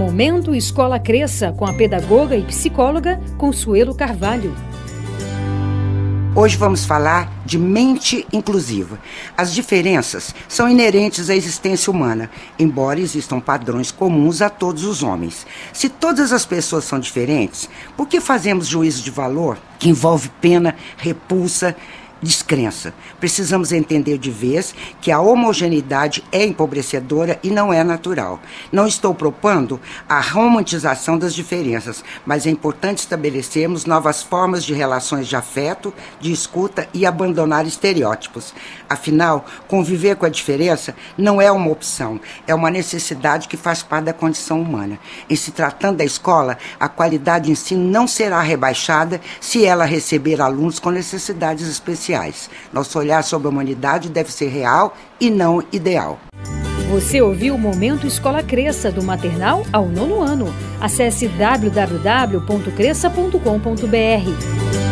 Momento Escola Cresça com a pedagoga e psicóloga Consuelo Carvalho. Hoje vamos falar de mente inclusiva. As diferenças são inerentes à existência humana, embora existam padrões comuns a todos os homens. Se todas as pessoas são diferentes, por que fazemos juízo de valor que envolve pena, repulsa, descrença. Precisamos entender de vez que a homogeneidade é empobrecedora e não é natural. Não estou propondo a romantização das diferenças, mas é importante estabelecermos novas formas de relações de afeto, de escuta e abandonar estereótipos. Afinal, conviver com a diferença não é uma opção, é uma necessidade que faz parte da condição humana. Em se tratando da escola, a qualidade de ensino não será rebaixada se ela receber alunos com necessidades especiais sociais. Nosso olhar sobre a humanidade deve ser real e não ideal. Você ouviu o Momento Escola Cresça, do maternal ao nono ano. Acesse www.cresça.com.br.